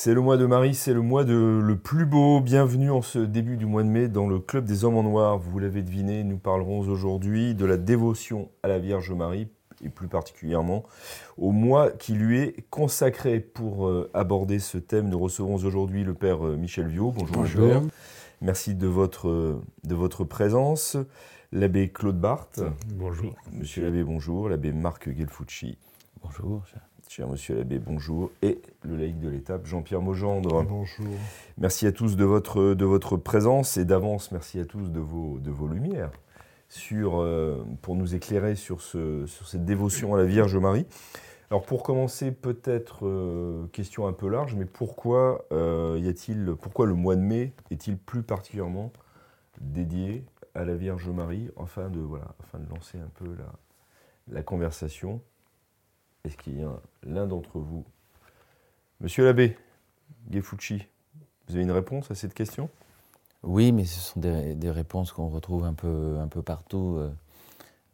C'est le mois de Marie, c'est le mois de le plus beau. Bienvenue en ce début du mois de mai dans le Club des Hommes en Noir. Vous l'avez deviné, nous parlerons aujourd'hui de la dévotion à la Vierge Marie et plus particulièrement au mois qui lui est consacré. Pour euh, aborder ce thème, nous recevons aujourd'hui le Père euh, Michel Viau. Bonjour, Bonjour. Père. Merci de votre, euh, de votre présence. L'abbé Claude Barthes. Bonjour. Monsieur l'abbé, bonjour. L'abbé Marc Gelfucci. Bonjour. Cher monsieur l'abbé, bonjour. Et le laïc de l'étape, Jean-Pierre Maugendre. Bonjour. Merci à tous de votre, de votre présence et d'avance, merci à tous de vos, de vos lumières sur, euh, pour nous éclairer sur, ce, sur cette dévotion à la Vierge Marie. Alors pour commencer, peut-être euh, question un peu large, mais pourquoi, euh, y a-t-il, pourquoi le mois de mai est-il plus particulièrement dédié à la Vierge Marie, afin de, voilà, afin de lancer un peu la, la conversation Est-ce qu'il y a l'un d'entre vous Monsieur l'abbé Gefucci, vous avez une réponse à cette question? Oui, mais ce sont des, des réponses qu'on retrouve un peu, un peu partout. euh,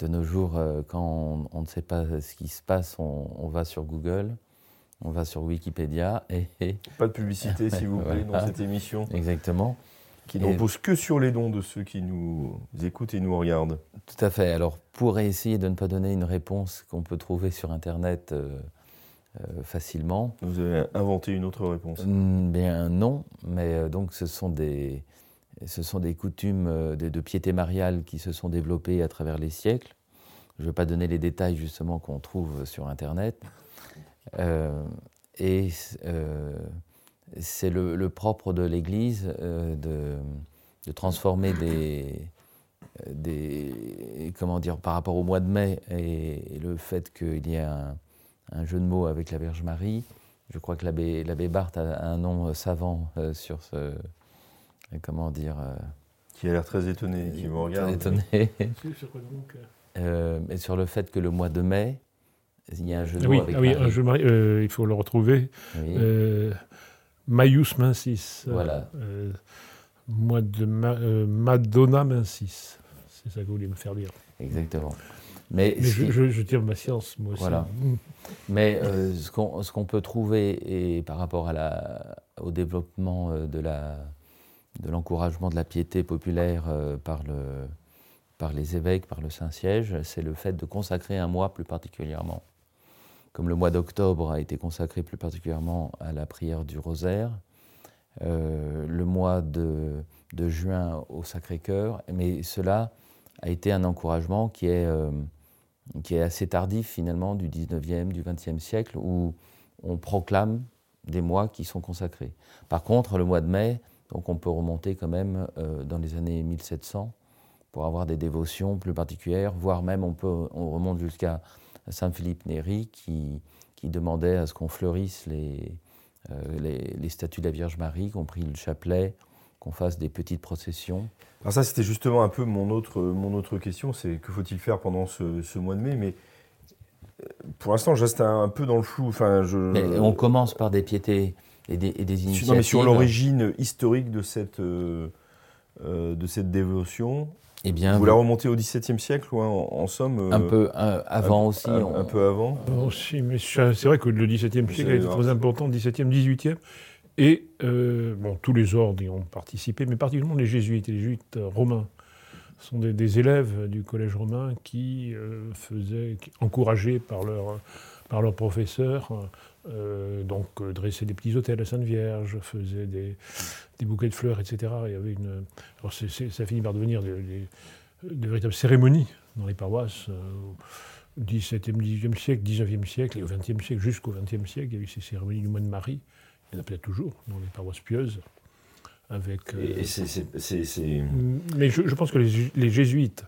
de nos jours, euh, quand on, on ne sait pas ce qui se passe, on, on va sur Google, on va sur Wikipédia, et, et- Pas de publicité, s'il vous plaît, Voilà. dans cette émission, exactement. Qui ne repose que sur les dons de ceux qui nous écoutent et nous regardent. Tout à fait. Alors, pour essayer de ne pas donner une réponse qu'on peut trouver sur Internet euh, euh, facilement, Vous avez inventé une autre réponse. Mm, Bien non, mais euh, donc ce sont des, ce sont des coutumes de, de piété mariale qui se sont développées à travers les siècles. Je ne vais pas donner les détails justement qu'on trouve sur Internet. Et c'est le, le propre de l'Église euh, de, de transformer des, des, comment dire, par rapport au mois de mai et, et le fait qu'il y ait un, un jeu de mots avec la Vierge Marie, je crois que l'abbé, l'abbé Barthes a un nom euh, savant euh, sur ce. Comment dire euh, Qui a l'air très étonné, qui vous regarde. étonné. Sur quoi donc Euh, mais sur le fait que le mois de mai, il y a un jeu de mots oui, avec ah oui Marie. un jeu de Marie, euh, il faut le retrouver. Oui. Euh, Maius Mensis. Voilà. Euh, de Ma- euh, Madonna Mensis. C'est ça que vous voulez me faire dire. Exactement. Mais, je, qui- je, je tire ma science, moi aussi. Voilà. Mm. Mais euh, ce qu'on peut trouver et par rapport à la, au développement euh, de l'encouragement de la piété populaire euh, par le par les évêques, par le Saint-Siège, c'est le fait de consacrer un mois plus particulièrement. Comme le mois d'octobre a été consacré plus particulièrement à la prière du rosaire, euh, le mois de, juin au Sacré-Cœur, mais cela a été un encouragement qui est, euh, assez tardif finalement du 19e, du 20e siècle, où on proclame des mois qui sont consacrés. Par contre, le mois de mai, donc on peut remonter quand même euh, dans les années 1700 pour avoir des dévotions plus particulières, voire même on, peut, on remonte jusqu'à Saint Philippe Néri qui, qui demandait à ce qu'on fleurisse les, euh, les, les statues de la Vierge Marie, compris le chapelet, qu'on fasse des petites processions. Alors ça, c'était justement un peu mon autre, mon autre question, c'est que faut-il faire pendant ce, ce mois de mai? Mais euh, pour l'instant, je reste un, un peu dans le flou. Enfin, je, Mais on commence par des piétés et des, et des Sur- initiatives. non, mais sur l'origine historique de cette, euh, de cette dévotion, Eh bien, vous la remontez au XVIIe siècle, ou en, en somme euh, un peu un- avant un- aussi. un, on- un peu avant Bon, si, mais c'est vrai que le XVIIe siècle a été très important, XVIIe, XVIIIe. Et euh, bon, tous les ordres y ont participé, mais particulièrement les jésuites. Et les jésuites euh, romains sont des, des élèves du collège romain qui euh, faisaient, qui- encouragés par leur, par leurs professeurs, euh, donc euh, dressaient des petits hôtels à Sainte-Vierge, faisaient des, des bouquets de fleurs, etc. Il y avait une, alors ça finit par devenir des, des- de véritables cérémonies dans les paroisses. euh, au XVIIe, XVIIIe siècle, XIXe siècle et au XXe siècle, jusqu'au XXe siècle, il y a eu ces cérémonies du mois de Marie. Il y en a peut-être toujours dans les paroisses pieuses. Avec, euh, Et, c'est- c'est- mais je, je pense que les, les jésuites,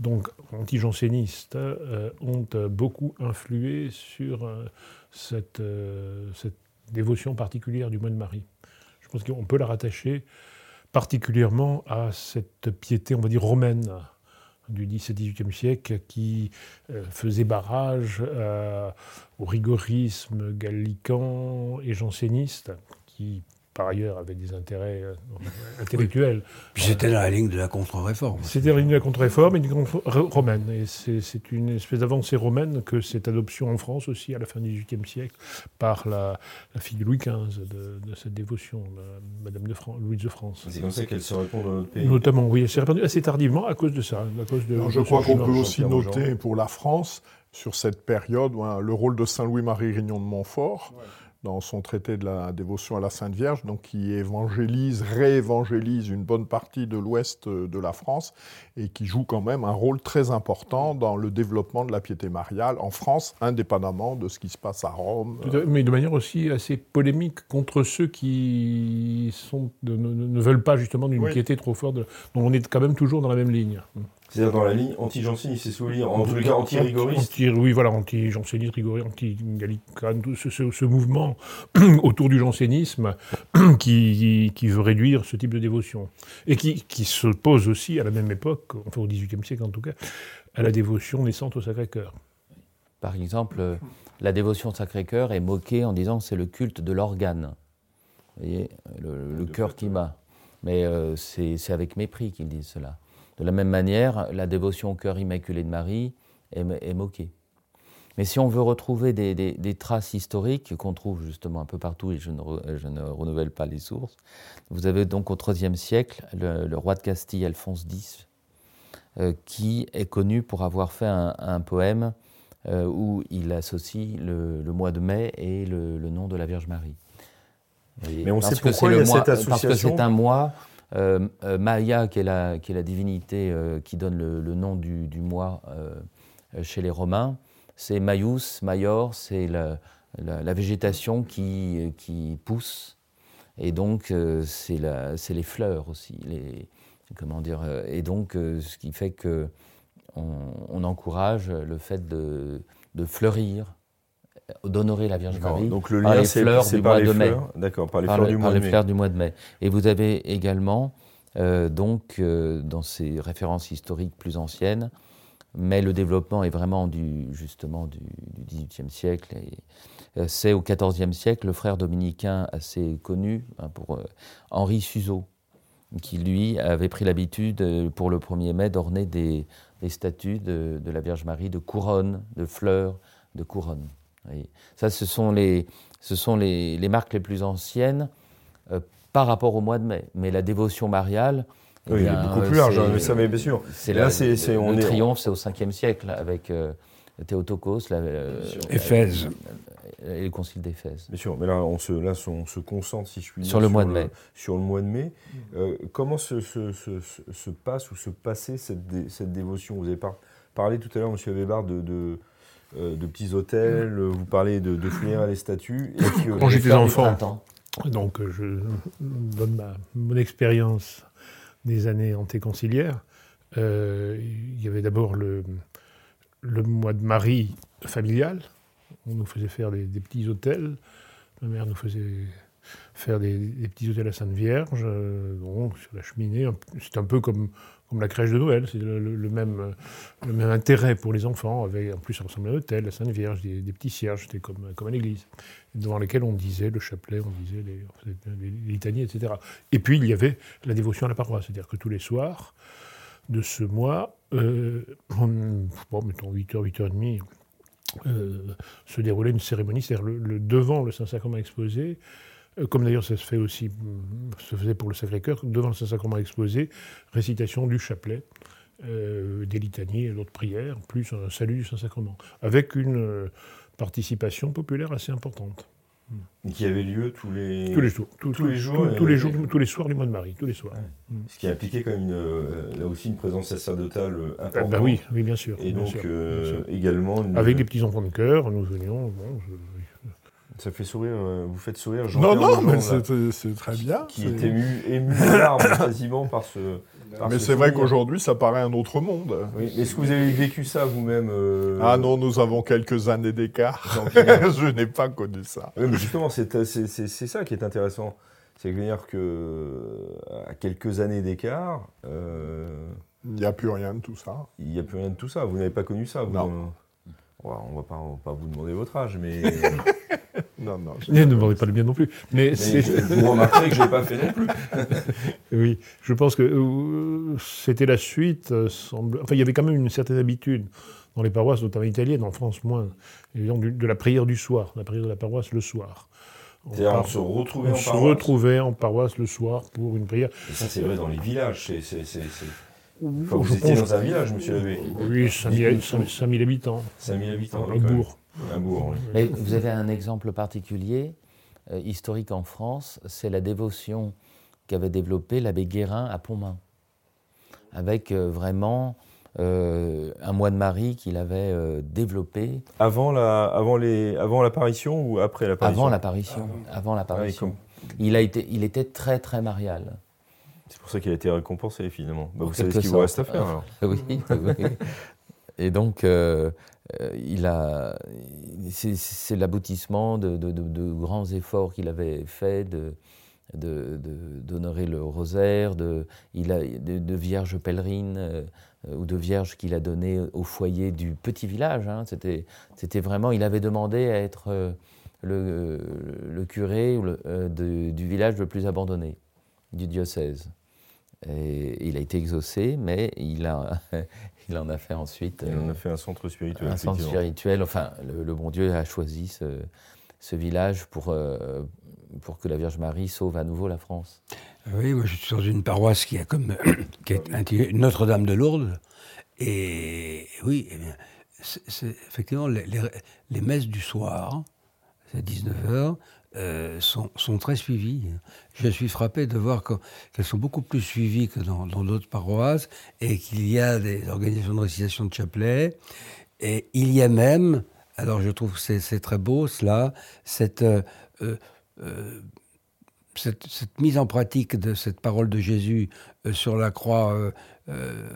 donc anti-jansénistes, euh, ont beaucoup influé sur cette, euh, cette dévotion particulière du mois de Marie. Je pense qu'on peut la rattacher particulièrement à cette piété, on va dire, romaine du XVIIe siècle qui euh, faisait barrage euh, au rigorisme gallican et janséniste, qui par ailleurs avait des intérêts euh, intellectuels. Puis c'était dans la ligne de la contre-réforme. C'était la ligne de la contre-réforme et du contre romaine. Et c'est une espèce d'avancée romaine que cette adoption en France aussi à la fin du XVIIIe siècle par la, fille de Louis XV de, cette dévotion, Madame de Louise de France. C'est comme ça qu'elle se répand dans notre pays. Notamment, oui, elle s'est répandue assez tardivement à cause de ça. À cause de, je crois qu'on peut aussi noter pour la France sur cette période le rôle de Saint-Louis-Marie Rignon de Montfort dans son traité de la dévotion à la Sainte Vierge, donc qui évangélise, réévangélise une bonne partie de l'ouest de la France et qui joue quand même un rôle très important dans le développement de la piété mariale en France, indépendamment de ce qui se passe à Rome. Mais de manière aussi assez polémique contre ceux qui sont, ne, veulent pas justement d'une piété trop forte. Donc on est quand même toujours dans la même ligne. C'est-à-dire dans la ligne anti-janséniste, c'est souvenir, en tous les cas anti-rigoriste. oui, voilà, anti-janséniste, rigoriste, anti-gallicane, ce, ce, mouvement autour du jansénisme qui, qui, veut réduire ce type de dévotion. Et qui, qui s'oppose aussi à la même époque, enfin au XVIIIe siècle en tout cas, à la dévotion naissante au Sacré-Cœur. Par exemple, la dévotion au Sacré-Cœur est moquée en disant c'est le culte de l'organe. Vous voyez, le, cœur qui bat. Mais euh, c'est avec mépris qu'ils disent cela. De la même manière, la dévotion au cœur immaculé de Marie est, moquée. Mais si on veut retrouver des, traces historiques qu'on trouve justement un peu partout, et je ne, renouvelle pas les sources, vous avez donc au IIIe siècle le, roi de Castille, Alphonse X, euh, qui est connu pour avoir fait un, poème euh, où il associe le, mois de mai et le, nom de la Vierge Marie. Mais on sait pourquoi il y a cette association. Parce que c'est un mois euh, euh, Maya, qui est, la, divinité euh, qui donne le, nom du, mois chez les Romains, c'est Maius, Maior, c'est la, végétation qui, pousse. Et donc, c'est les fleurs aussi. Comment dire Et donc, ce qui fait que on, encourage le fait de fleurir, d'honorer la Vierge Marie donc le lien, par les fleurs du mois de mai. D'accord, par les fleurs, du, mois de mai. fleurs du mois de mai. Et vous avez également, euh, donc, euh, dans ces références historiques plus anciennes, mais le développement est vraiment du, justement du, XVIIIe siècle. Euh, c'est au XIVe siècle le frère dominicain assez connu hein, pour Henri Suzeau, qui lui avait pris l'habitude pour le 1er mai d'orner des, statues de, de, la Vierge Marie de couronnes, de fleurs, de couronnes. Ça, ce sont les, ce sont les, les marques les plus anciennes euh, par rapport au mois de mai. Mais la dévotion mariale. Eh oui, est beaucoup plus large, hein, ça, mais bien sûr. C'est là, c'est, le, on le triomphe, c'est au 5e siècle, avec euh, Théotokos, la, euh, Éphèse. et le concile d'Éphèse. Bien sûr, mais là, on se, là, on se concentre, si je puis dire, sur le mois de mai. Sur le mois de mai. comment se, se, se, passe ou se passait cette, cette dévotion? Vous avez parlé tout à l'heure, M. Weber, de, de euh, de petits hôtels, euh, vous parlez de, de les statues. Et Quand j'étais enfant, donc euh, je donne mon expérience des années antéconciliaires. il y avait d'abord le, le mois de Marie familial. On nous faisait faire des, petits hôtels. Ma mère nous faisait faire des, petits hôtels à Sainte Vierge, sur la cheminée. C'est un peu comme comme la crèche de Noël. C'est le, même, intérêt pour les enfants. Avec, en plus, ça ressemblait à un hôtel, la Sainte Vierge, des, petits cierges, c'était comme, comme à l'église, devant lesquels on disait le chapelet, on disait les, litanies, etc. Et puis, il y avait la dévotion à la paroisse, c'est-à-dire que tous les soirs de ce mois, euh, mettons 8h, 8h30, euh, se déroulait une cérémonie, c'est-à-dire le, devant le Saint-Sacrement exposé, comme d'ailleurs ça se fait aussi, se faisait pour le Sacré-Cœur, devant le Saint-Sacrement exposé, récitation du chapelet, euh, des litanies et d'autres prières, plus un salut du Saint-Sacrement, avec une euh, participation populaire assez importante. Qui avait lieu tous les, tous les jours, tous, les jours, tous, les jours, tous les soirs du mois de Marie, tous les soirs. Mm. Ce qui impliquait quand même là aussi une présence sacerdotale importante. Ben oui, oui, bien sûr. Et donc également avec des petits enfants de cœur, nous venions. Ça fait sourire, euh, vous faites sourire Jean Non, non, mais c'est très bien. Qui est, ému, ému larmes quasiment par ce. mais c'est vrai qu'aujourd'hui, ça paraît un autre monde. Oui, Est-ce que vous avez vécu ça vous-même euh, Ah non, nous avons quelques années d'écart. Je n'ai pas connu ça. Oui, mais justement, c'est ça qui est intéressant. C'est-à-dire que à quelques années d'écart, euh, Il n'y a plus rien de tout ça. il n'y a plus rien de tout ça. Vous n'avez pas connu ça vous, Non. euh, On ne va pas, on va pas vous demander votre âge, mais, Non, non. je- Ne demandez pas le mien non plus. Mais, vous remarquerez que je n'ai pas fait non plus. Oui, je pense que euh, c'était la suite. euh, semble... Enfin, il y avait quand même une certaine habitude dans les paroisses, notamment italiennes, en France moins, du- de la prière du soir, la prière de la paroisse le soir. On, C'est-à-dire, on se retrouvait on en se paroisse. retrouvait en paroisse le soir pour une prière. Et ça, c'est vrai dans les villages. C'est, vous étiez dans un village, monsieur Labbé. Oui, 5000 5000 habitants, 5000 habitants. même. bourg. Oui. Mais vous avez un exemple particulier, euh, historique en France, c'est la dévotion qu'avait développée l'abbé Guérin à Pontmain, avec euh, vraiment euh, un mois de Marie qu'il avait euh, développé Avant, la, avant, les, avant l'apparition ou après l'apparition? Avant l'apparition. Avant Ah oui, l'apparition. comme- Il a été, il était très très marial. C'est pour ça qu'il a été récompensé, finalement. Bah, vous savez ce qu'il vous reste à faire, alors. oui, oui. Et donc, euh, il a, c'est, l'aboutissement de, grands efforts qu'il avait faits de, d'honorer le rosaire, de, il a, de, vierges pèlerines euh, ou de vierges qu'il a données au foyer du petit village. hein. C'était, c'était vraiment, il avait demandé à être euh, le, curé euh, du village le plus abandonné du diocèse. Et il a été exaucé, mais il, a, il en a fait ensuite Il en euh, a fait un centre spirituel. un centre spirituel. Enfin, le, le bon Dieu a choisi ce, ce village pour, euh, pour que la Vierge Marie sauve à nouveau la France. Oui, moi je suis dans une paroisse qui, a comme, qui est intitulée Notre-Dame de Lourdes. Et oui, eh bien, c'est, c'est- effectivement, les, les- les messes du soir, c'est 19h, euh, sont, sont très suivies. Je suis frappé de voir que- qu'elles sont beaucoup plus suivies que dans, d'autres paroisses et qu'il y a des organisations de récitation de chapelet. Et il y a même, alors je trouve que c'est, très beau cela, cette... euh, euh, cette, cette mise en pratique de cette parole de Jésus sur la croix,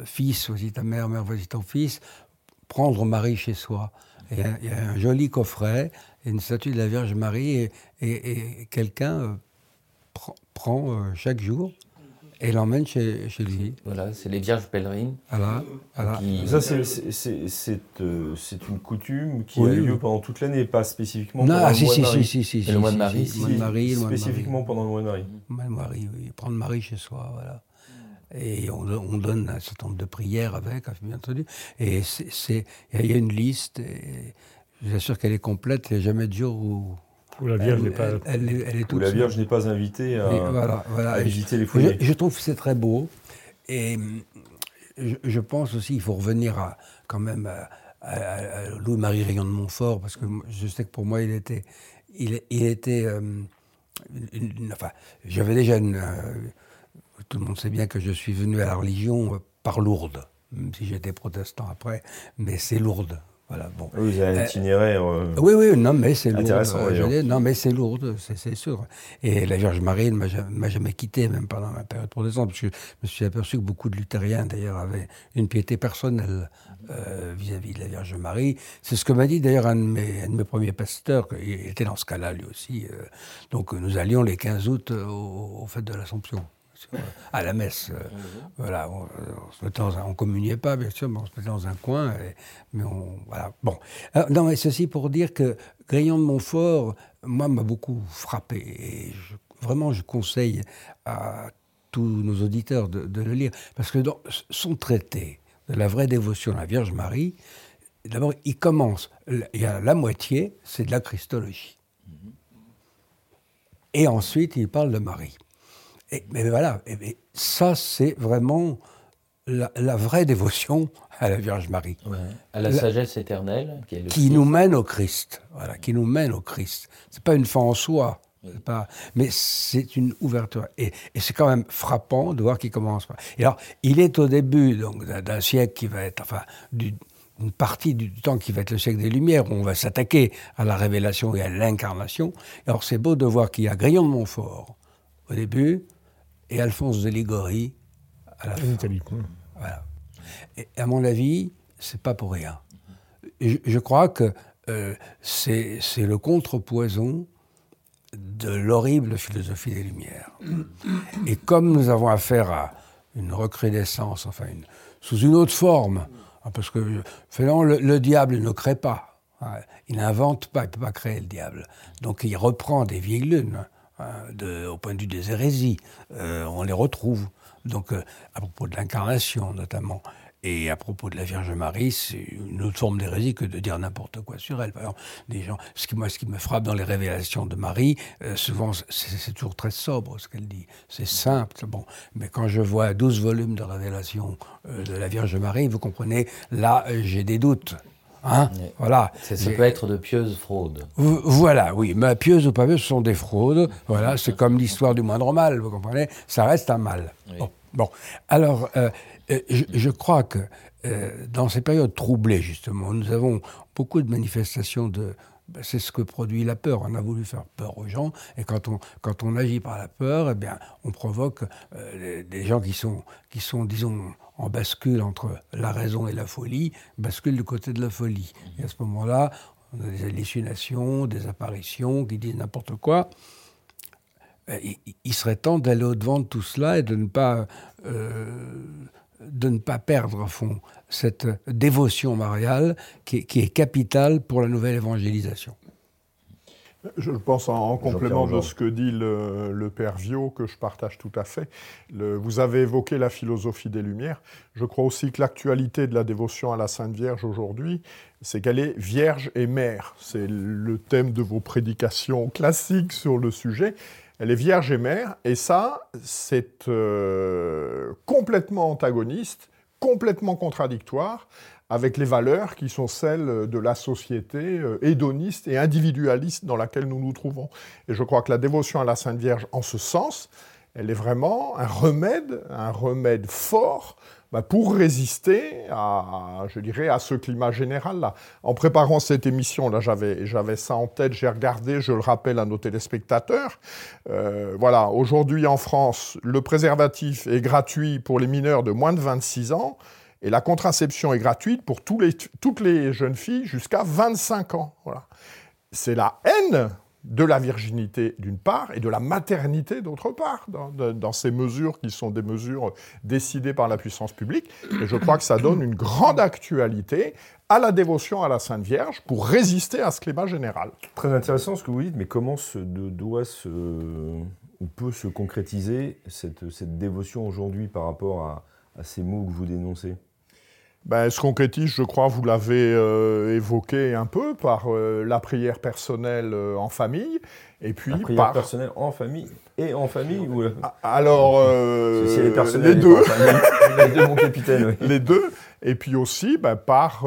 Fils, voici ta mère, mère, voici ton fils, prendre Marie chez soi. Il y a- un joli coffret, et une statue de la Vierge Marie, et, et- et quelqu'un euh, prend, euh, chaque jour et l'emmène chez, chez lui. Voilà, c'est les Vierges pèlerines Voilà, voilà. qui... Ça, c'est, c'est, c'est, c'est, euh, une coutume qui Oui, a lieu pendant toute l'année, pas spécifiquement Non, pendant ah, le si, mois si, de Marie. si, si, si, le mois de si, Marie, si, si, le mois de Marie, le mois de Marie. Spécifiquement pendant le mois de Marie. Marie, Marie, oui, prendre Marie chez soi, voilà. Et on, on donne un certain nombre de prières avec, bien entendu. Et il y a une liste, et je vous assure qu'elle est complète, il n'y a jamais de jour où... Où la Vierge n'est pas. elle- elle est- elle est Où toute la. Vierge n'est pas invitée à, Et voilà, voilà. à Et visiter les je, foyers. je trouve que c'est très beau. Et hum, je, je pense aussi qu'il faut revenir à, quand même à, à- à Louis-Marie Rayon de Montfort, parce que je sais que pour moi, il était. Il, il était. euh, une- une- enfin, j'avais déjà une. euh, tout le monde sait bien que je suis venu à la religion par Lourdes, même si j'étais protestant après, mais c'est Lourdes. Voilà, bon. Oui, vous avez un Euh, itinéraire. euh, Oui, oui, non, mais c'est lourd. Euh, non, mais c'est lourd, c'est sûr. Et la Vierge Marie ne m'a jamais, m'a jamais quitté, même pendant ma période protestante, parce que je me suis aperçu que beaucoup de luthériens, d'ailleurs, avaient une piété personnelle euh, vis-à-vis de la Vierge Marie. C'est ce que m'a dit, d'ailleurs, un, de mes- un de mes premiers pasteurs, il était dans ce cas-là, lui aussi. donc, nous allions les 15 août au, au fête de l'Assomption. Sur- À la messe, euh, voilà, on, on communiait pas bien sûr, mais on se mettait dans un coin, mais on, voilà, bon. Non, mais ceci pour dire que Grillon de Montfort, moi, m'a beaucoup frappé. Vraiment, je conseille à tous nos auditeurs de, de le lire. Parce que dans son traité de la vraie dévotion à la Vierge Marie, d'abord, il commence, il y a la moitié, c'est de la Christologie. Et ensuite, il parle de Marie. Et, mais voilà, et- et ça, c'est vraiment la, la vraie dévotion à la Vierge Marie à la La- sagesse éternelle, qui est le qui Christ. nous mène au Christ. Voilà, qui nous mène au Christ. C'est pas une fin en soi. Pas, mais c'est une ouverture. Et, et c'est quand même frappant de voir qu'il commence par. Et alors, il est au début donc d'un d'un siècle qui va être, enfin, du- une partie du temps qui va être le siècle des Lumières, où on va s'attaquer à la révélation et à l'incarnation. Alors, c'est beau de voir qu'il y a Grillon de Montfort au début et Alphonse de Ligorie à la fin. En Italie. Voilà. Et à mon avis, c'est pas pour rien. Je, je crois que euh, c'est le contrepoison de l'horrible philosophie des Lumières. Et comme nous avons affaire à une recrudescence, enfin sous une autre forme, hein, parce que finalement le, diable ne crée pas, hein, il n'invente pas, il ne peut pas créer le diable. Donc il reprend des vieilles lunes, hein, au point de vue des hérésies, euh, on les retrouve. Donc euh, à propos de l'incarnation notamment. Et à propos de la Vierge Marie, c'est une autre forme d'hérésie que de dire n'importe quoi sur elle. Par exemple, des gens, ce qui, moi, ce qui me frappe dans les révélations de Marie, euh, souvent, c'est toujours très sobre ce qu'elle dit. C'est simple, bon. Mais quand je vois 12 volumes de révélations de la Vierge Marie, vous comprenez, là, j'ai des doutes. Hein voilà. Ça peut être de pieuses fraudes. Voilà, oui. Mais pieuses ou pas pieuses, ce sont des fraudes. Voilà, c'est comme l'histoire du moindre mal, vous comprenez? Ça reste un mal. Bon. Alors, euh, je, crois que euh, dans ces périodes troublées, justement, nous avons beaucoup de manifestations de... Ben, c'est ce que produit la peur. On a voulu faire peur aux gens, et quand on, quand on agit par la peur, eh bien, on provoque euh, des gens qui sont, qui sont, disons, en bascule entre la raison et la folie, basculent du côté de la folie. Et à ce moment-là, on a des hallucinations, des apparitions qui disent n'importe quoi. Il, serait temps d'aller au-devant de tout cela et de ne pas de ne pas perdre, au fond, cette dévotion mariale qui est, capitale pour la nouvelle évangélisation. Je pense en, complément de ce que dit le, père Viau, que je partage tout à fait. vous avez évoqué la philosophie des Lumières. Je crois aussi que l'actualité de la dévotion à la Sainte Vierge aujourd'hui, c'est qu'elle est vierge et mère. C'est le thème de vos prédications classiques sur le sujet. Elle est vierge et mère, et ça, c'est euh, complètement antagoniste, complètement contradictoire avec les valeurs qui sont celles de la société euh, hédoniste et individualiste dans laquelle nous nous trouvons. Et je crois que la dévotion à la Sainte Vierge, en ce sens, elle est vraiment un remède, un remède fort bah, pour résister à, je dirais, à ce climat général-là. En préparant cette émission, là, j'avais, j'avais ça en tête, j'ai regardé, je le rappelle à nos téléspectateurs. Euh, voilà, aujourd'hui en France, le préservatif est gratuit pour les mineurs de moins de 26 ans et la contraception est gratuite pour toutes les jeunes filles jusqu'à 25 ans. Voilà. C'est la haine de la virginité d'une part et de la maternité d'autre part, dans, ces mesures qui sont des mesures décidées par la puissance publique. Et je crois que ça donne une grande actualité à la dévotion à la Sainte Vierge pour résister à ce climat général. Très intéressant ce que vous dites, mais comment se, doit se, ou peut se concrétiser cette, dévotion aujourd'hui par rapport à ces mots que vous dénoncez? Ben, ce concrétise, je crois, vous l'avez euh, évoqué un peu par euh, la prière personnelle euh, en famille, et puis la prière par... personnelle en famille et en famille ou... Ah, alors, les deux. les deux, mon capitaine. Les deux, et puis aussi ben, par,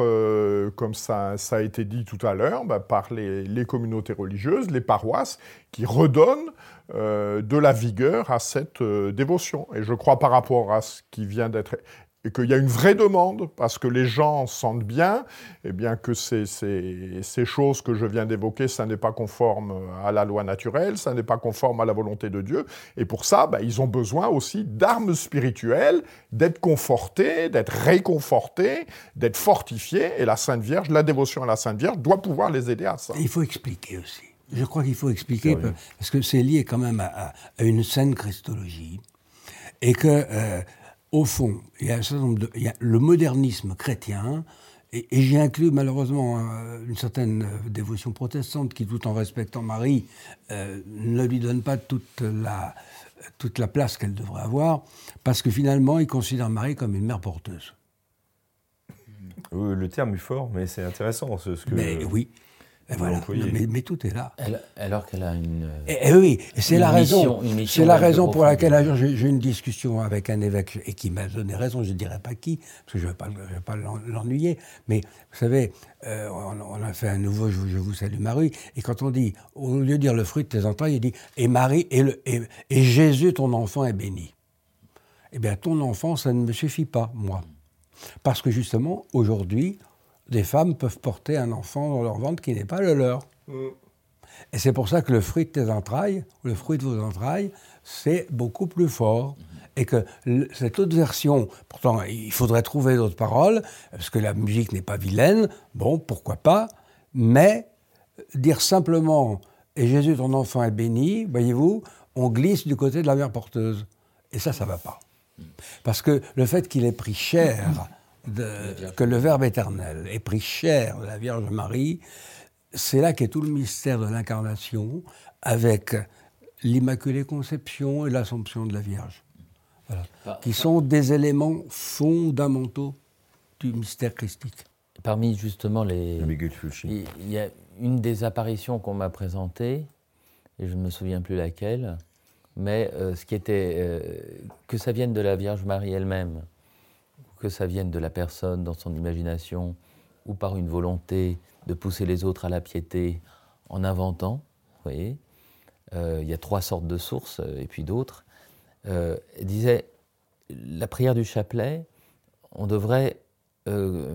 comme ça, ça, a été dit tout à l'heure, ben, par les, les, communautés religieuses, les paroisses, qui redonnent de la vigueur à cette dévotion. Et je crois par rapport à ce qui vient d'être et qu'il y a une vraie demande, parce que les gens sentent bien, et eh bien que ces, ces, choses que je viens d'évoquer, ça n'est pas conforme à la loi naturelle, ça n'est pas conforme à la volonté de Dieu, et pour ça, ben, ils ont besoin aussi d'armes spirituelles, d'être confortés, d'être réconfortés, d'être fortifiés, et la Sainte Vierge, la dévotion à la Sainte Vierge doit pouvoir les aider à ça. Il faut expliquer aussi. Je crois qu'il faut expliquer, parce que c'est lié quand même à, une saine christologie, et que... Euh, au fond, il y a, le modernisme chrétien, et, j'ai inclus malheureusement euh, une certaine euh, dévotion protestante qui, tout en respectant Marie, euh, ne lui donne pas toute la, toute la place qu'elle devrait avoir, parce que finalement, il considère Marie comme une mère porteuse. le terme est fort, mais c'est intéressant. Ce, que... Mais oui, voilà. Mais, tout est là. alors qu'elle a une. Et, oui, c'est la raison. C'est la raison pour laquelle j'ai eu une discussion avec un évêque et qui m'a donné raison. Je ne dirais pas qui, parce que je ne vais pas, pas l'ennuyer. Mais vous savez, euh, on, a fait un nouveau je, vous salue Marie. Et quand on dit, au lieu de dire le fruit de tes entrailles, il dit et Marie et, le, et, et Jésus, ton enfant, est béni. Eh bien, ton enfant, ça ne me suffit pas, moi. Parce que justement, aujourd'hui, des femmes peuvent porter un enfant dans leur ventre qui n'est pas le leur. Mm. Et c'est pour ça que le fruit de tes entrailles, le fruit de vos entrailles, c'est beaucoup plus fort. Et que cette autre version, pourtant il faudrait trouver d'autres paroles, parce que la musique n'est pas vilaine, bon, pourquoi pas, mais dire simplement et Jésus, ton enfant, est béni, voyez-vous, on glisse du côté de la mère porteuse. Et ça, ça ne va pas. Parce que le fait qu'il ait pris cher, que le Verbe éternel ait pris cher de la Vierge Marie, c'est là qu'est tout le mystère de l'incarnation, avec l'Immaculée Conception et l'Assomption de la Vierge, qui sont des éléments fondamentaux du mystère christique. Parmi justement les... Il y a une des apparitions qu'on m'a présentées, et je ne me souviens plus laquelle, mais euh, ce qui était... Euh, que ça vienne de la Vierge Marie elle-même, que ça vienne de la personne dans son imagination, ou par une volonté de pousser les autres à la piété en inventant, vous voyez, euh, il y a trois sortes de sources, euh, et puis d'autres, euh, disait la prière du chapelet, on devrait,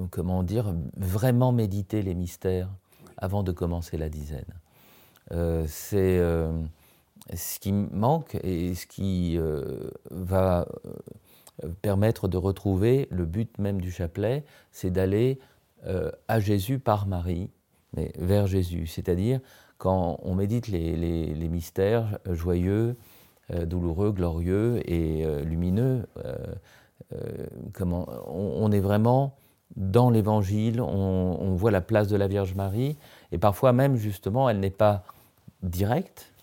comment dire, vraiment méditer les mystères avant de commencer la dizaine. c'est ce qui manque et ce qui va permettre de retrouver le but même du chapelet, c'est d'aller à Jésus par Marie, mais vers Jésus, c'est-à-dire quand on médite les, mystères joyeux, euh, douloureux, glorieux et euh, lumineux, euh, comment, on, est vraiment dans l'Évangile, on, voit la place de la Vierge Marie, et parfois même justement, elle n'est pas directe.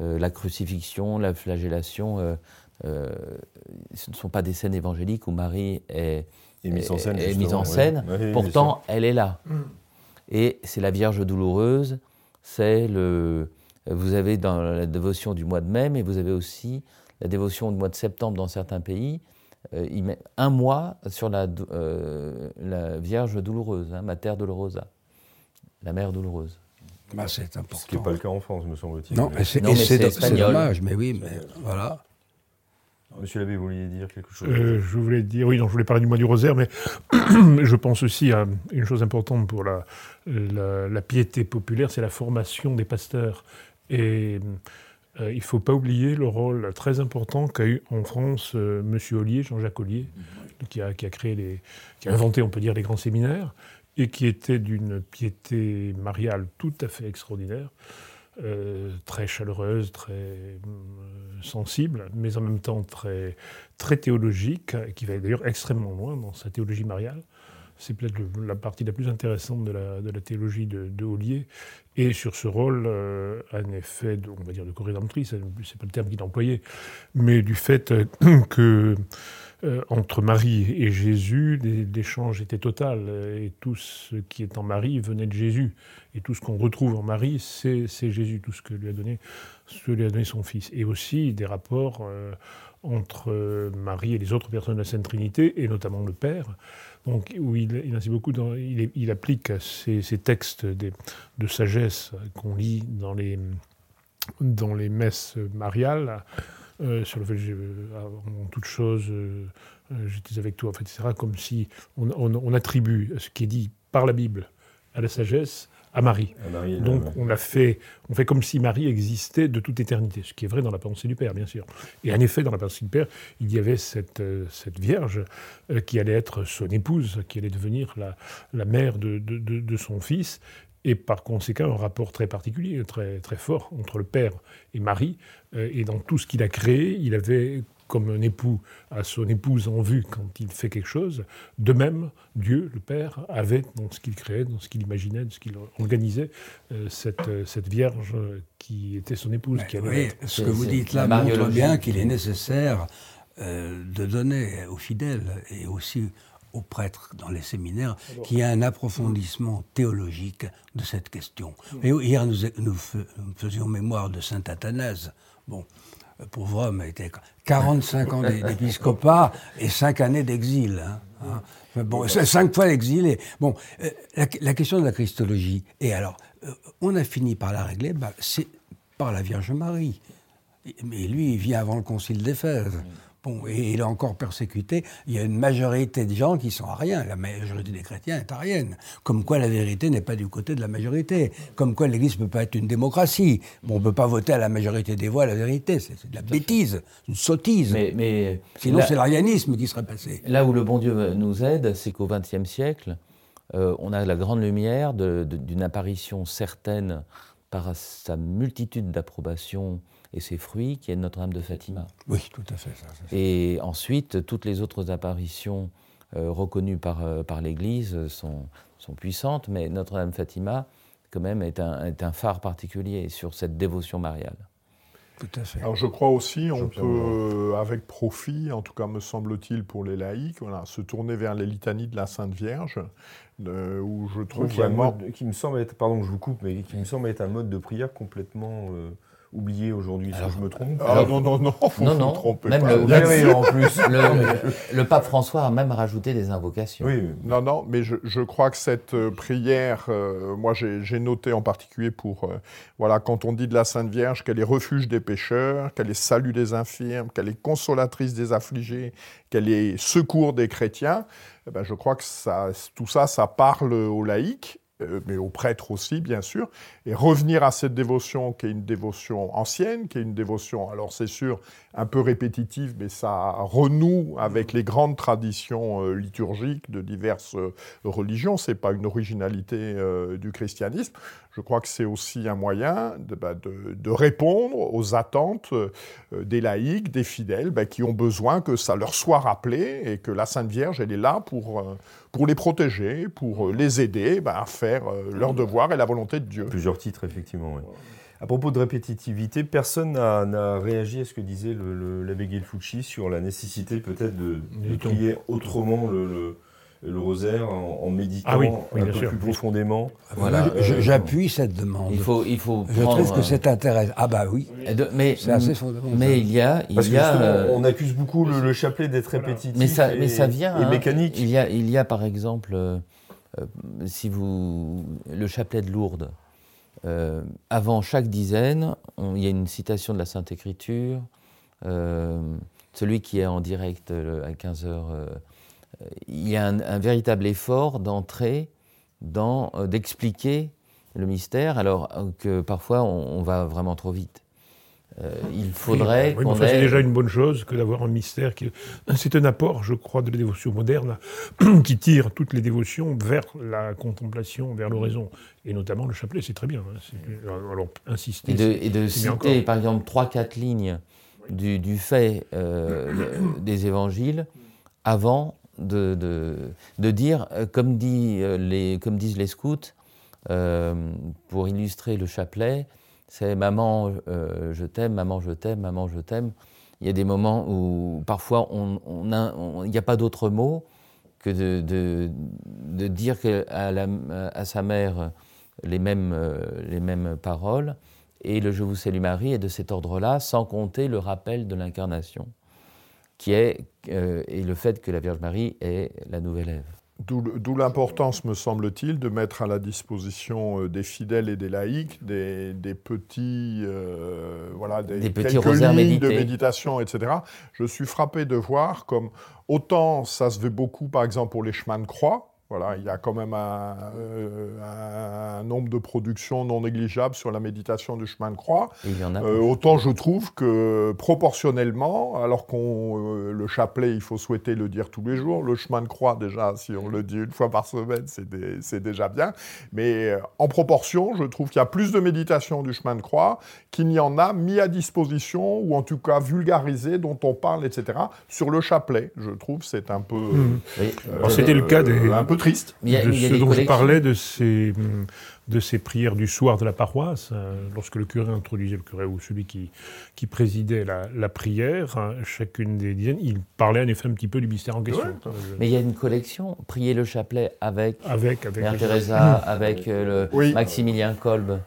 la crucifixion, la flagellation, ce ne sont pas des scènes évangéliques où Marie est, mise en scène. mise en scène. Pourtant, elle est là. Mm. Et c'est la Vierge douloureuse c'est le. Vous avez dans la dévotion du mois de mai, mais vous avez aussi la dévotion du mois de septembre dans certains pays. Euh, il met un mois sur la, euh, la Vierge douloureuse, hein, Mater Dolorosa, la mère douloureuse. Bah, c'est important. Ce qui n'est pas le cas en France, me semble-t-il. Non, c'est dommage, mais oui, mais voilà. Monsieur l'abbé, vous vouliez dire quelque chose? Euh, Je voulais dire, oui, non, je voulais parler du mois du rosaire, mais je pense aussi à une chose importante pour la, la, piété populaire, c'est la formation des pasteurs. Et euh, il ne faut pas oublier le rôle très important qu'a eu en France euh, Monsieur Ollier, Jean-Jacques Ollier, qui a, qui a, créé les, qui a inventé, on peut dire, les grands séminaires, et qui était d'une piété mariale tout à fait extraordinaire. Euh, très chaleureuse, très euh, sensible, mais en même temps très, très théologique, qui va d'ailleurs extrêmement loin dans sa théologie mariale. C'est peut-être la partie la plus intéressante de la, théologie de, de Ollier. Et sur ce rôle, euh, en effet, de, on va dire de co-rédemptrice, c'est pas le terme qu'il employait, mais du fait que euh, entre Marie et Jésus, l'échange était total. Et tout ce qui est en Marie venait de Jésus. Et tout ce qu'on retrouve en Marie, c'est Jésus, tout ce que lui a donné, ce que a donné son Fils. Et aussi des rapports euh, entre Marie et les autres personnes de la Sainte Trinité, et notamment le Père. Donc, où il, beaucoup il, applique ces, textes de sagesse qu'on lit dans les messes mariales euh, sur le fait que en toute chose, euh, euh, j'étais avec toi, en fait, etc. Comme si on, attribue ce qui est dit par la Bible à la sagesse à Marie. Donc on a fait, on fait comme si Marie existait de toute éternité, ce qui est vrai dans la pensée du Père, bien sûr. Et en effet, dans la pensée du Père, il y avait cette, cette Vierge qui allait être son épouse, qui allait devenir la, la mère de, de, de, son fils, et par conséquent un rapport très particulier, très, très fort entre le Père et Marie. Euh, et dans tout ce qu'il a créé, il avait comme un époux à son épouse en vue quand il fait quelque chose. De même, Dieu, le Père, avait dans ce qu'il créait, dans ce qu'il imaginait, dans ce qu'il organisait, euh, cette, euh, cette Vierge qui était son épouse. qui oui, ce que vous dites là montre bien qu'il est nécessaire de donner aux fidèles et aussi aux prêtres dans les séminaires qu'il y ait un approfondissement théologique de cette question. Et hier, nous, nous, faisions mémoire de saint Athanase. Bon, pauvre homme, a été 45 ans d'épiscopat et 5 années d'exil. Hein, hein. Bon, 5 fois l'exilé. Bon, euh, la, question de la Christologie, et alors, euh, on a fini par la régler, bah, c'est par la Vierge Marie. Mais lui, il vient avant le concile d'Éphèse. Bon, et il est encore persécuté. Il y a une majorité de gens qui sont ariens. La majorité des chrétiens est arienne. Comme quoi la vérité n'est pas du côté de la majorité. Comme quoi l'Église ne peut pas être une démocratie. Bon, on ne peut pas voter à la majorité des voix la vérité. C'est de la bêtise, une sottise. Mais, Sinon, c'est l'arianisme qui serait passé. Là où le bon Dieu nous aide, c'est qu'au XXe siècle, euh, on a la grande lumière d'une apparition certaine par sa multitude d'approbations et ses fruits, qui est Notre-Dame de Fatima. Oui, tout à fait. Ça, et ensuite, toutes les autres apparitions euh, reconnues par, euh, par l'Église sont, sont puissantes, mais Notre-Dame Fatima, quand même, est un, est un phare particulier sur cette dévotion mariale. Tout à fait. Alors je crois aussi, on peut, avec profit, en tout cas me semble-t-il pour les laïcs, voilà, se tourner vers les litanies de la Sainte Vierge, euh, où je trouve vraiment... qui me semble être, pardon, je vous coupe, mais qui me semble être un mode de prière complètement euh, oublié aujourd'hui, si je me trompe. Ah, non, non, non, faut non, non. tromper même pas. Le, en plus, le, pape François a même rajouté des invocations. Oui, non, non, mais je, je crois que cette euh, prière, euh, moi j'ai noté en particulier pour, euh, voilà, quand on dit de la Sainte Vierge qu'elle est refuge des pécheurs, qu'elle est salut des infirmes, qu'elle est consolatrice des affligés, qu'elle est secours des chrétiens, eh ben, je crois que ça, tout ça, ça parle aux laïcs euh, mais aux prêtres aussi, bien sûr, et revenir à cette dévotion qui est une dévotion ancienne, qui est une dévotion, alors c'est sûr, un peu répétitive, mais ça renoue avec les grandes traditions euh, liturgiques de diverses euh, religions. C'est pas une originalité du christianisme. Je crois que c'est aussi un moyen de, bah, répondre aux attentes des laïcs, des fidèles, bah, qui ont besoin que ça leur soit rappelé et que la Sainte Vierge, elle est là pour, pour les protéger, pour les aider bah, à faire leur devoir et la volonté de Dieu. Titres, effectivement. À propos de répétitivité, personne n'a réagi à ce que disait l'abbé Guilfucci sur la nécessité peut-être de, prier autrement le, rosaire en, méditant ah oui, un peu plus profondément. Voilà. J'appuie cette demande. Il faut, il faut Je trouve que c'est intéressant. Ah bah oui. mais c'est assez fondamental. Mais il y a, il Parce y a, euh, on accuse beaucoup le, chapelet d'être répétitif. Mais ça, mais ça vient. Et hein. mécanique. Il y a, il y a par exemple, euh, euh, si vous, le chapelet de Lourdes. Euh, avant chaque dizaine, il y a une citation de la Sainte Écriture. Euh, celui qui est en direct euh, à 15 heures, il y a un, véritable effort d'entrer, d'expliquer le mystère, alors que parfois on va vraiment trop vite. Euh, il faudrait oui, C'est déjà une bonne chose que d'avoir un mystère. Qui... C'est un apport, je crois, de la dévotion moderne qui tire toutes les dévotions vers la contemplation, vers l'oraison. Et notamment le chapelet, c'est très bien. Hein. Alors, insister. Et de, citer, par exemple, trois, quatre lignes du, fait euh, des évangiles avant de, de, dire, euh, comme, dit, les, comme disent les scouts, pour illustrer le chapelet, c'est maman, euh, je t'aime, maman, je t'aime, maman, je t'aime. Il y a des moments où parfois il n'y a, pas d'autre mot que de, dire à, sa mère les mêmes, euh, les mêmes paroles. Et le Je vous salue Marie est de cet ordre-là, sans compter le rappel de l'incarnation, qui est euh, et le fait que la Vierge Marie est la nouvelle Ève. D'où l'importance, me semble-t-il, de mettre à la disposition euh, des fidèles et des laïcs des, petits, euh, voilà, des, petits lignes de méditation, etc. Je suis frappé de voir comme autant ça se fait beaucoup, par exemple, pour les chemins de croix, voilà, il y a quand même euh, un, nombre de productions non négligeables sur la méditation du chemin de croix. Il y en a euh, autant je trouve que proportionnellement, alors qu'on euh, le chapelet, il faut souhaiter le dire tous les jours, le chemin de croix déjà, si on le dit une fois par semaine, c'est déjà bien. Mais en proportion, je trouve qu'il y a plus de méditation du chemin de croix qu'il n'y en a mis à disposition ou en tout cas vulgarisé, dont on parle, etc. Sur le chapelet, je trouve c'est un peu. Mmh. C'était le cas des triste. ce dont je parlais de ces, de ces prières du soir de la paroisse, hein, lorsque le curé introduisait, le curé ou celui qui, qui présidait la, prière, hein, chacune des dizaines, il parlait en effet un petit peu du mystère en question. Mais il y a une collection, prier le chapelet avec, avec, avec Mère Teresa, avec euh, le Maximilien Kolb.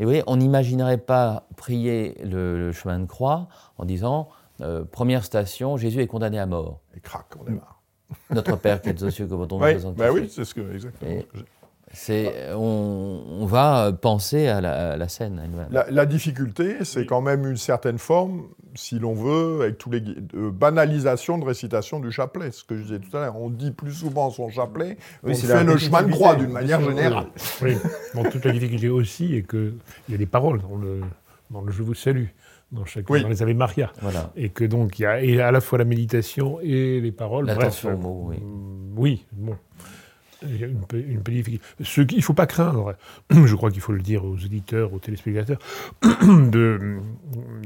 Et vous voyez, on n'imaginerait pas prier le, chemin de croix en disant euh, première station, Jésus est condamné à mort. Et crac, on démarre. Notre Père qui est aux cieux, que votre nom oui, bah oui, c'est ce que, exactement. C'est, on, va penser à la, scène La, la, difficulté, c'est quand même une certaine forme, si l'on veut, avec tous les de banalisation de récitation du chapelet. Ce que je disais tout à l'heure, on dit plus souvent son chapelet, on fait le chemin de croix d'une manière générale. Oui, bon, toute la difficulté aussi est qu'il y a des paroles dans le, dans le Je vous salue dans, chaque, dans les Ave Maria. Voilà. Et que donc il y a à la fois la méditation et les paroles. L'attention aux mots, oui. Mm, oui, bon. Une, une. Ce qu'il ne faut pas craindre, je crois qu'il faut le dire aux auditeurs, aux téléspectateurs, de,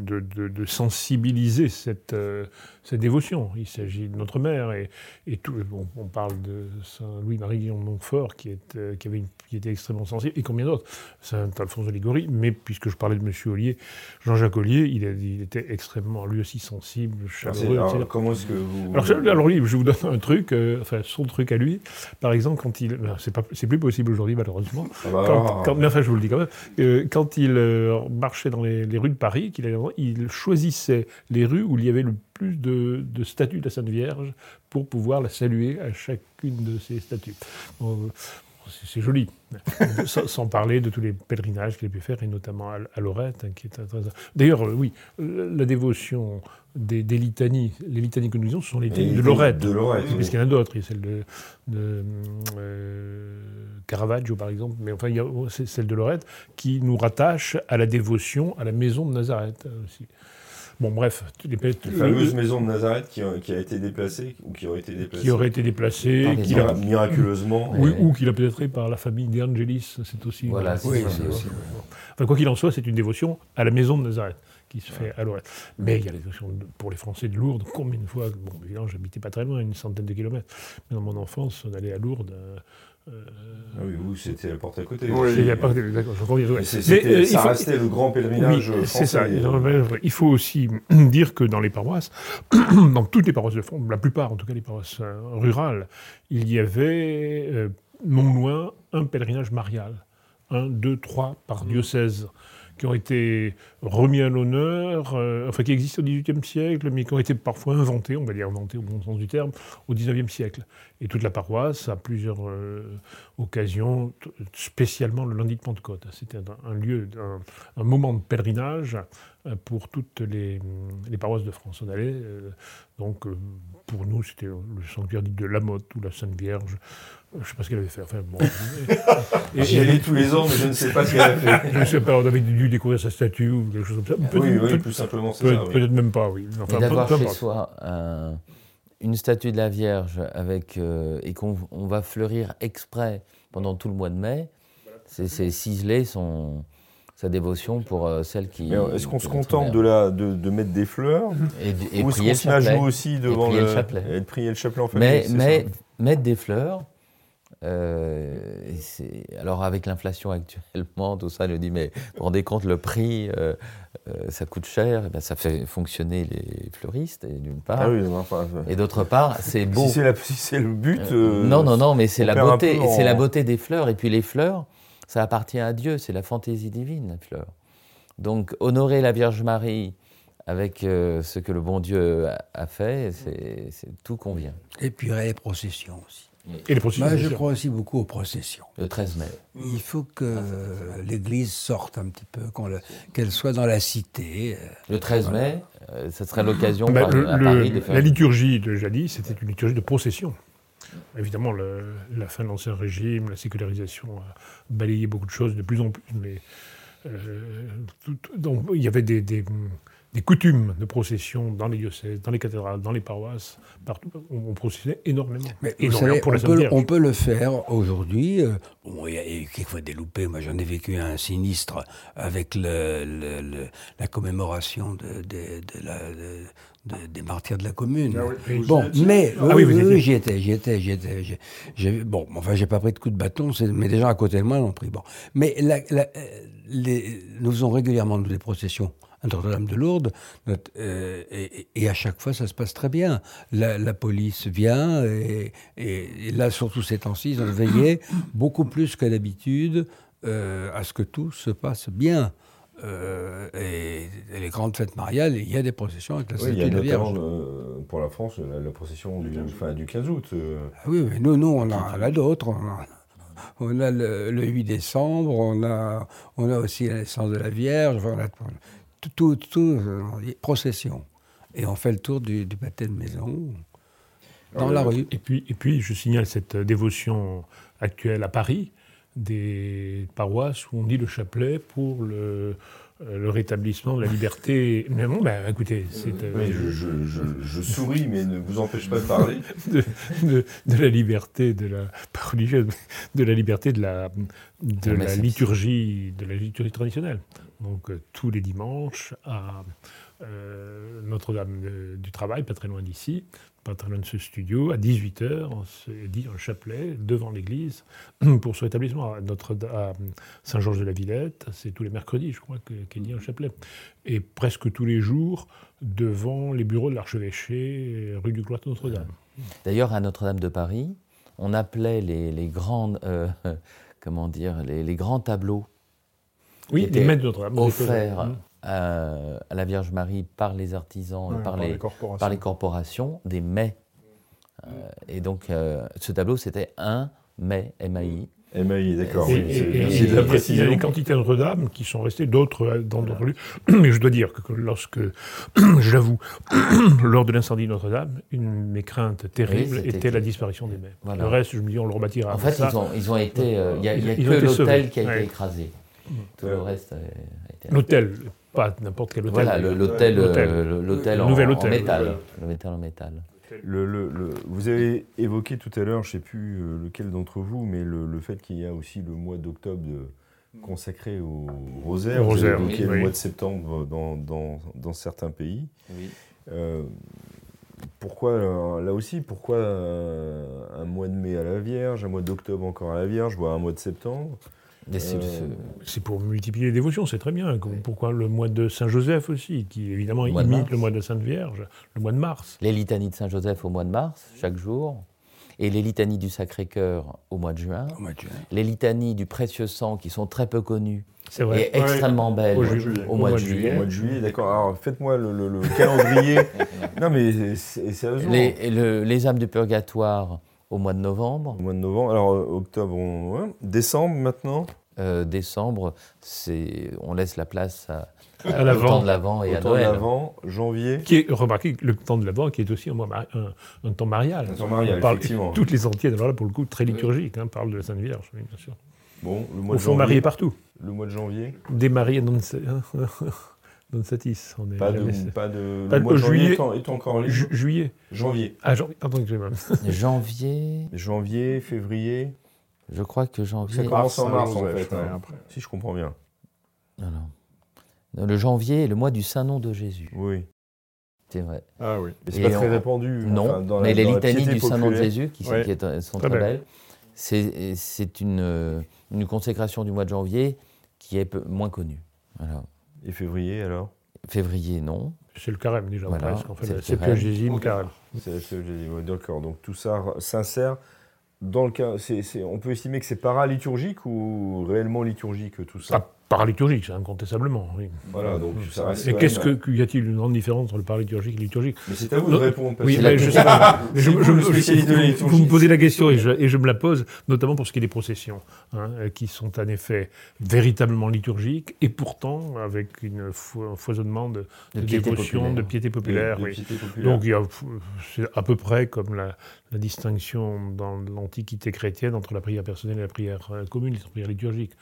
de, de- de sensibiliser cette, euh, cette dévotion. Il s'agit de notre mère et, et tout. bon, on parle de Saint Louis-Marie Guillaume de Montfort qui, est, euh, qui, avait une- qui était extrêmement sensible et combien d'autres? Saint Alphonse de Ligorie, mais puisque je parlais de M. Ollier, Jean-Jacques Ollier, il, a- il était extrêmement lui aussi sensible, Alors, chaleureux, alors, etc. comment est-ce que vous. Alors, je, alors je vous donne un truc, euh, enfin son truc à lui. Par exemple, quand il, ben, c'est plus possible aujourd'hui malheureusement. Ah bah, Quand, mais enfin, je vous le dis quand même. Euh, quand il euh, marchait dans les, les rues de Paris, il choisissait les rues où il y avait le plus de, de statues de la Sainte Vierge pour pouvoir la saluer à chacune de ces statues. Bon, euh, c'est, joli. sans, sans parler de tous les pèlerinages qu'il a pu faire, et notamment à, à Lorette, hein, qui est. D'ailleurs, euh, oui, euh, la dévotion des, des litanies, les litanies que nous disons, ce sont les litanies de Lorette. De Lorette. Oui. parce qu'il y en a d'autres. Il y a celle de, de euh, Caravaggio, par exemple. Mais enfin, il y a celle de Lorette qui nous rattache à la dévotion à la maison de Nazareth euh, aussi. Bon, bref. Les, Les fameuses maisons de Nazareth qui, qui a été déplacée ou qui ont été déplacées. qui auraient été Par les qu'il a-. Miraculeusement. oui, Ouais. ou qu'il a peut-être fait par la famille De Angelis. C'est aussi. Voilà, c'est Oui, c'est aussi. Enfin, quoi qu'il en soit, c'est une dévotion à la maison de Nazareth qui se fait à Lorette. Mais il y a la dévotion de- pour les Français de Lourdes. Combien de fois Bon, évidemment, j'habitais pas très loin, une centaine de kilomètres. Mais dans mon enfance, on allait à Lourdes. euh, euh, Ah oui, vous, c'était la porte à côté. Oui. il y a pas- D'accord, je conviens, ouais. Mais c'est- Mais, c'était- euh, il ça faut- restait le grand pèlerinage Oui, français. c'est ça. Mais Il faut aussi dire que dans les paroisses, dans toutes les paroisses de France, la plupart en tout cas les paroisses euh, rurales, il y avait euh, non loin un pèlerinage marial. Un, deux, trois par diocèse qui ont été remis à l'honneur, euh, enfin qui existent au XVIIIe siècle, mais qui ont été parfois inventés, on va dire inventés au bon sens du terme, au XIXe siècle. Et toute la paroisse, à plusieurs euh, occasions, spécialement le lundi de Pentecôte. C'était un, lieu, un, moment de pèlerinage euh, pour toutes les, paroisses de France. On allait, euh, donc, pour nous, c'était le sanctuaire dit de la Motte ou la Sainte Vierge. Je ne sais pas ce qu'elle avait fait. Enfin, bon. Et- J'y allais tous les ans, mais je ne sais pas ce qu'elle a fait. je ne sais pas, on avait dû découvrir sa statue ou quelque chose comme ça. Peut- oui, oui, plus simplement, c'est peut- ça. oui. Peut-être même pas, oui. Enfin, Et d'avoir chez soi un- une statue de la Vierge avec, euh, et qu'on on va fleurir exprès pendant tout le mois de mai, c'est c'est ciseler son, sa dévotion pour euh, celle qui. Mais Est-ce qu'on se contente de, la, de, de mettre des fleurs Et, et Ou est-ce prier qu'on se met à chapelet. genoux aussi devant prier le, le chapelet. et de prier le chapelet en famille Mais, c'est mais ça mettre des fleurs, euh, et c'est- alors avec l'inflation actuellement, tout ça, nous dit, mais vous vous rendez compte, le prix, euh, euh, ça coûte cher, ben, ça fait fonctionner les fleuristes, et d'une part. Ah oui, non, enfin, Et d'autre part, c'est beau. si c'est la- si c'est le but. Euh, euh, non, non, non, mais c'est la beauté, en- c'est la beauté des fleurs. Et puis les fleurs, ça appartient à Dieu, c'est la fantaisie divine, la fleur. Donc honorer la Vierge Marie avec euh, ce que le bon Dieu a, a fait, c'est c'est- tout convient. Et puis il y a les processions aussi. Et les processions, Moi, bien je crois aussi beaucoup aux processions. Le 13 mai. Il faut que l'Église sorte un petit peu, qu'elle soit dans la cité. euh, Le 13 mai, euh, ce serait l'occasion Bah, la liturgie de jadis, c'était une liturgie de procession. Évidemment, le- la fin de l'Ancien Régime, la sécularisation a balayé beaucoup de choses de plus en plus, mais euh, tout- donc, il y avait des, des- des coutumes de procession dans les diocèses, dans les cathédrales, dans les paroisses, partout. On, on processait énormément. Mais vous énormément savez, pour on peut, Vierge. on peut le faire aujourd'hui. euh, bon, il y a eu quelquefois des loupés. Moi, j'en ai vécu un sinistre avec le, le- le- la commémoration de, de- de la- de- de- des martyrs de la commune. Ah oui, Bon, mais Ah oui, y étiez. j'y étais, j'y étais, j'y étais. j'ai- bon, enfin, j'ai pas pris de coup de bâton, mais des gens à côté de moi l'ont pris. Bon, mais la- la- euh, les- nous faisons régulièrement nous, des processions à Notre-Dame de Lourdes, notre- euh, et, et à chaque fois ça se passe très bien. La, la police vient et, et- et là, surtout ces temps-ci, ils ont veillé beaucoup plus que d'habitude euh, à ce que tout se passe bien. Euh, et, et les grandes fêtes mariales, il y a des processions avec la Oui, il y statue a de la notamment Vierge. euh, pour la France la, la procession du, enfin, du 15 août. euh. Ah oui, mais nous, nous, on en a d'autres. On a, on a le, le 8 décembre, on a, on a aussi la naissance de la Vierge, enfin, on a tout, tout, euh, procession. Et on fait le tour du, du pâté de maison, dans Alors, la rue. Et puis, et puis, je signale cette dévotion actuelle à Paris des paroisses où on dit le chapelet pour le, euh, le rétablissement de la liberté. Mais bon, bah, écoutez, c'est. euh, Oui, je, je- je- je souris, mais ne vous empêche pas de parler. de, de- de la liberté de la pas religieuse, de la liberté de la de La liturgie de la liturgie traditionnelle. Donc euh, tous les dimanches à euh, Notre-Dame du Travail, pas très loin d'ici, pas très loin de ce studio, à 18h, on se dit un chapelet devant l'église pour ce rétablissement. À, Notre, à Saint-Georges de la Villette, c'est tous les mercredis, je crois, que- qu'est dit un chapelet. Et presque tous les jours devant les bureaux de l'archevêché, rue du cloître Notre-Dame. D'ailleurs, à Notre-Dame de Paris, on appelait les, les grandes, euh, comment dire, les, les grands tableaux Oui, les maîtres de Notre-Dame. offerts à, à la Vierge Marie par les artisans et par, les, corporations. par les corporations des mets. Euh, et donc, euh, ce tableau, c'était un mai, M-A-I. MAI, d'accord. Et, et- et- il y a des quantités à Notre-Dame qui sont restées, d'autres euh, dans d'autres lieux. Mais je dois dire que lorsque, je l'avoue, lors de l'incendie de Notre-Dame, une de mes craintes terribles Oui, était la disparition des mets. Voilà. Le reste, je me dis, on le rebâtira. En fait, Ça, ils ont, ils ont été. euh, Il n'y a, il y a Ils ont que l'hôtel qui a Ouais. été écrasé. Tout le reste a a été. L'hôtel, pas n'importe quel hôtel. Voilà, le- l'hôtel L'hôtel. euh, l'hôtel Le en, nouvel en hôtel, métal. Le métal en métal. Le- le- le- vous avez évoqué tout à l'heure, je ne sais plus euh, lequel d'entre vous, mais le, le fait qu'il y a aussi le mois d'octobre consacré au rosaire. Au rosaire, vous avez évoqué oui. le Oui. mois de septembre dans, dans- dans certains pays. Oui. Euh, pourquoi, là aussi, pourquoi un mois de mai à la Vierge, un mois d'octobre encore à la Vierge, voire un mois de septembre? C'est- Euh, pour multiplier les dévotions, c'est très bien. Comme- Pourquoi le mois de Saint-Joseph aussi, qui évidemment Le mois de imite mars. le mois de Sainte-Vierge, le mois de mars. les litanies de Saint-Joseph au mois de mars, chaque jour. Et les litanies du Sacré-Cœur au mois de juin. Au mois de juin. Les litanies du Précieux Sang qui sont très peu connues C'est vrai. et extrêmement belles Au mois de juillet. Au mois de juillet, d'accord. Alors faites-moi le, le- le calendrier. non mais c'est- sérieusement. Les, le- les âmes du purgatoire au mois de novembre. Au mois de novembre. Alors euh, octobre, on- ouais. décembre maintenant. Euh, décembre, c'est on laisse la place à, À au l'avant. temps de l'Avent et Au à temps de Noël. l'Avent, janvier. Qui est, remarquez, le temps de l'Avent, qui est aussi un, un- un temps marial. Un temps marial, On parle- effectivement. Toutes les antiennes, alors là, pour le coup, très liturgiques, hein, parlent de la Sainte Vierge, oui, bien sûr. Bon, le mois Au de janvier. marié partout. Le mois de janvier. Des mariés non, non satis. On est Pas de, jamais- pas de. Pas le de- mois de janvier juillet. est, en- est encore libre. Ju- juillet. Janvier. Ah, janvier, pardon, excusez-moi. Janvier, Janvier, février. je crois que janvier. Ça commence en mars en fait. hein. après. Si je comprends bien. Non, non. Le janvier est le mois du Saint-Nom de Jésus. Oui. C'est vrai. Ah oui. Mais c'est pas très on- répandu. Non, enfin, dans la- mais les dans la litanies du Saint-Nom de. Jésus, qui, sont- Ouais. qui est- sont Très très belle. belles, c'est une, euh, une consécration du mois de janvier qui est peu- moins connue. Voilà. Et février alors? Février, non. C'est le carême déjà, Voilà, presque. En fait, c'est le carême. C'est. Ouais, D'accord. Donc tout ça s'insère dans le cas. on peut estimer que c'est paraliturgique ou réellement liturgique tout ça? Ah, paraliturgique, c'est incontestablement. Oui. Voilà. Donc ça reste. Et qu'est-ce que y a-t-il une grande différence entre le paraliturgique et le liturgique Mais c'est à vous de répondre. parce Oui, que- je sais pas. Je- vous je- je- me posez la question et je, et je me la pose, notamment pour ce qui est des processions, hein, euh, qui sont en effet véritablement liturgiques et pourtant avec une fo- un foisonnement de, De de piété dévotion, de piété populaire. de oui. piété populaire. Donc il c'est à peu près comme la, la distinction dans l'Antiquité chrétienne entre la prière personnelle et la prière euh, commune, la prière liturgique,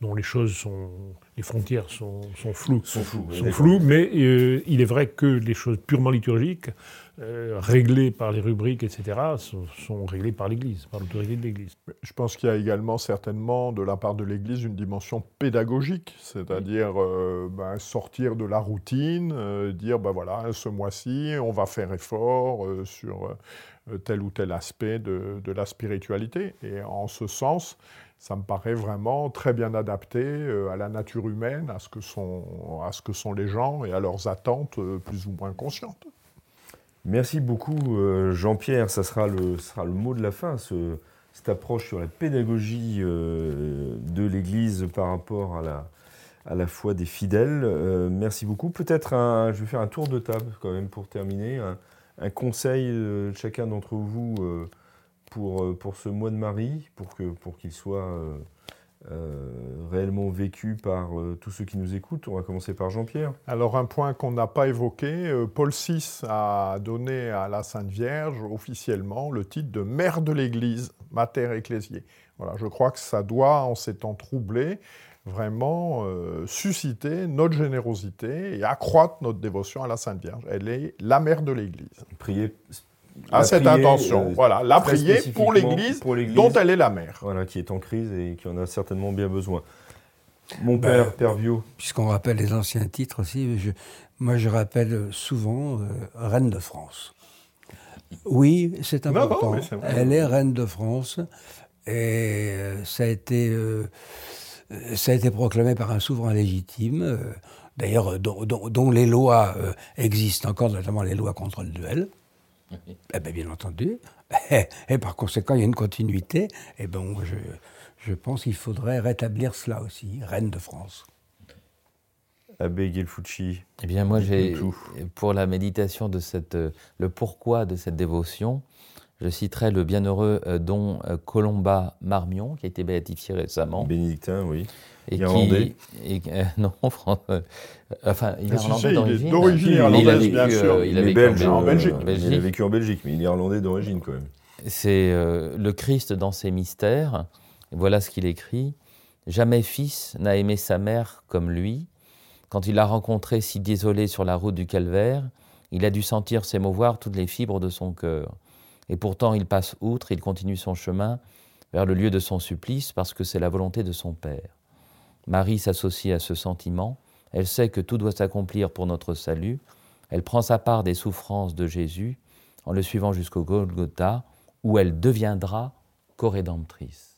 dont les choses sont, les frontières sont, sont floues sont floues, mais euh, il est vrai que les choses purement liturgiques, euh, réglées par les rubriques, etc., sont, sont réglées par l'Église, par l'autorité de l'Église. Je pense qu'il y a également certainement de la part de l'Église une dimension pédagogique, c'est-à-dire euh, ben, sortir de la routine, euh, dire ben voilà, ce mois-ci, on va faire effort euh, sur euh, tel ou tel aspect de, de la spiritualité. Et en ce sens, ça me paraît vraiment très bien adapté euh, à la nature humaine, à ce, que sont, à ce que sont les gens et à leurs attentes euh, plus ou moins conscientes. Merci beaucoup, euh, Jean-Pierre. Ça sera le, sera le mot de la fin, ce- cette approche sur la pédagogie de l'Église par rapport à la, à la foi des fidèles. Merci beaucoup. Peut-être un, je vais faire un tour de table quand même pour terminer. Un, un conseil de chacun d'entre vous pour, euh, pour ce mois de Marie, pour que pour qu'il soit euh, réellement vécu par tous ceux qui nous écoutent. On va commencer par Jean-Pierre. Alors un point qu'on n'a pas évoqué, Paul VI a donné à la Sainte Vierge officiellement le titre de mère de l'Église, mater ecclésiae. Voilà, je crois que ça doit, en ces temps troublés, vraiment euh, susciter notre générosité et accroître notre dévotion à la Sainte Vierge. Elle est la mère de l'Église. Prier à cette intention, euh, voilà, la prier pour l'Église dont elle est la mère. Voilà, qui est en crise et qui en a certainement bien besoin. Mon ben, père. Puisqu'on rappelle les anciens titres aussi, moi je rappelle souvent euh, Reine de France. Oui, c'est important. elle est Reine de France et ça a été euh, ça a été proclamé par un souverain légitime, euh, d'ailleurs euh, dont, les lois existent encore, notamment les lois contre le duel. Eh bien, bien entendu. Et, par conséquent, il y a une continuité. Et bon, je, je pense qu'il faudrait rétablir cela aussi, reine de France. Abbé Gelfucci. Eh bien, moi, j'ai, pour la méditation de cette, le pourquoi de cette dévotion, je citerai le bienheureux euh, don euh, Colomba Marmion, qui a été béatifié récemment. Bénédictin, oui. Et irlandais et, euh, Non, enfin, il est irlandais d'origine. D'origine irlandaise, bien sûr. il, a vécu en, Belgique. Il a vécu en Belgique, mais il est irlandais d'origine quand même. C'est le Christ dans ses mystères. Voilà ce qu'il écrit. Jamais fils n'a aimé sa mère comme lui. Quand il l'a rencontrée si désolée sur la route du calvaire, il a dû sentir s'émouvoir toutes les fibres de son cœur. Et pourtant, il passe outre, il continue son chemin vers le lieu de son supplice parce que c'est la volonté de son Père. Marie s'associe à ce sentiment, elle sait que tout doit s'accomplir pour notre salut, elle prend sa part des souffrances de Jésus en le suivant jusqu'au Golgotha, où elle deviendra co-rédemptrice.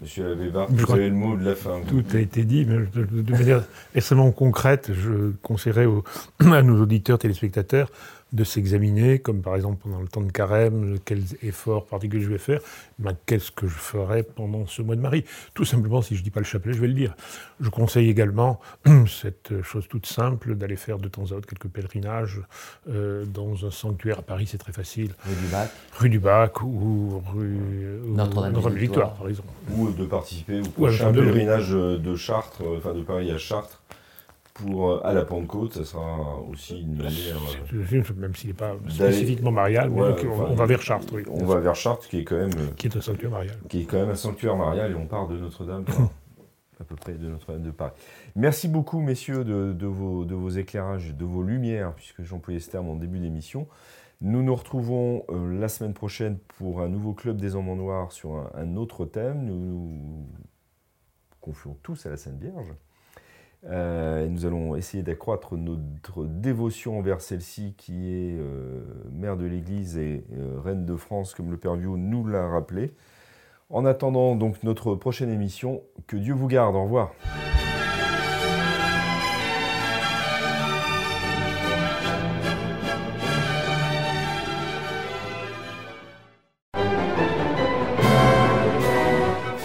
Monsieur Labébar, vous avez le mot de la fin. Tout a été dit, mais de manière extrêmement concrète, je conseillerais à nos auditeurs, téléspectateurs, de s'examiner, comme par exemple pendant le temps de carême, quels efforts particuliers je vais faire, ben, qu'est-ce que je ferai pendant ce mois de Marie. Tout simplement, si je ne dis pas le chapelet, je vais le dire. Je conseille également cette chose toute simple d'aller faire de temps à autre quelques pèlerinages euh, dans un sanctuaire à Paris, c'est très facile. Rue du Bac. Rue du Bac ou rue Notre-Dame-des-Victoires, par exemple. Ou de participer au prochain pèlerinage de Chartres, enfin de Paris à Chartres pour, euh, à la Pentecôte, ça sera aussi une manière. Euh, même s'il n'est pas spécifiquement marial, on, va vers Chartres. Oui, on va vers Chartres, qui est quand même. Euh, qui est un sanctuaire marial. Qui est quand même un sanctuaire marial, et on part de Notre-Dame, à peu près de Notre-Dame de Paris. Merci beaucoup, messieurs, de, vos, de vos éclairages, de vos lumières, puisque j'employais ce terme en début d'émission. Nous nous retrouvons la semaine prochaine pour un nouveau Club des Hommes en Noir sur un, un autre thème. Nous nous confions tous à la Sainte Vierge. Euh, nous allons essayer d'accroître notre dévotion envers celle-ci qui est euh, mère de l'Église et euh, reine de France, comme le Père Vieux nous l'a rappelé. En attendant donc notre prochaine émission, que Dieu vous garde. Au revoir.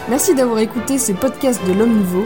Merci d'avoir écouté ce podcast de l'Homme Nouveau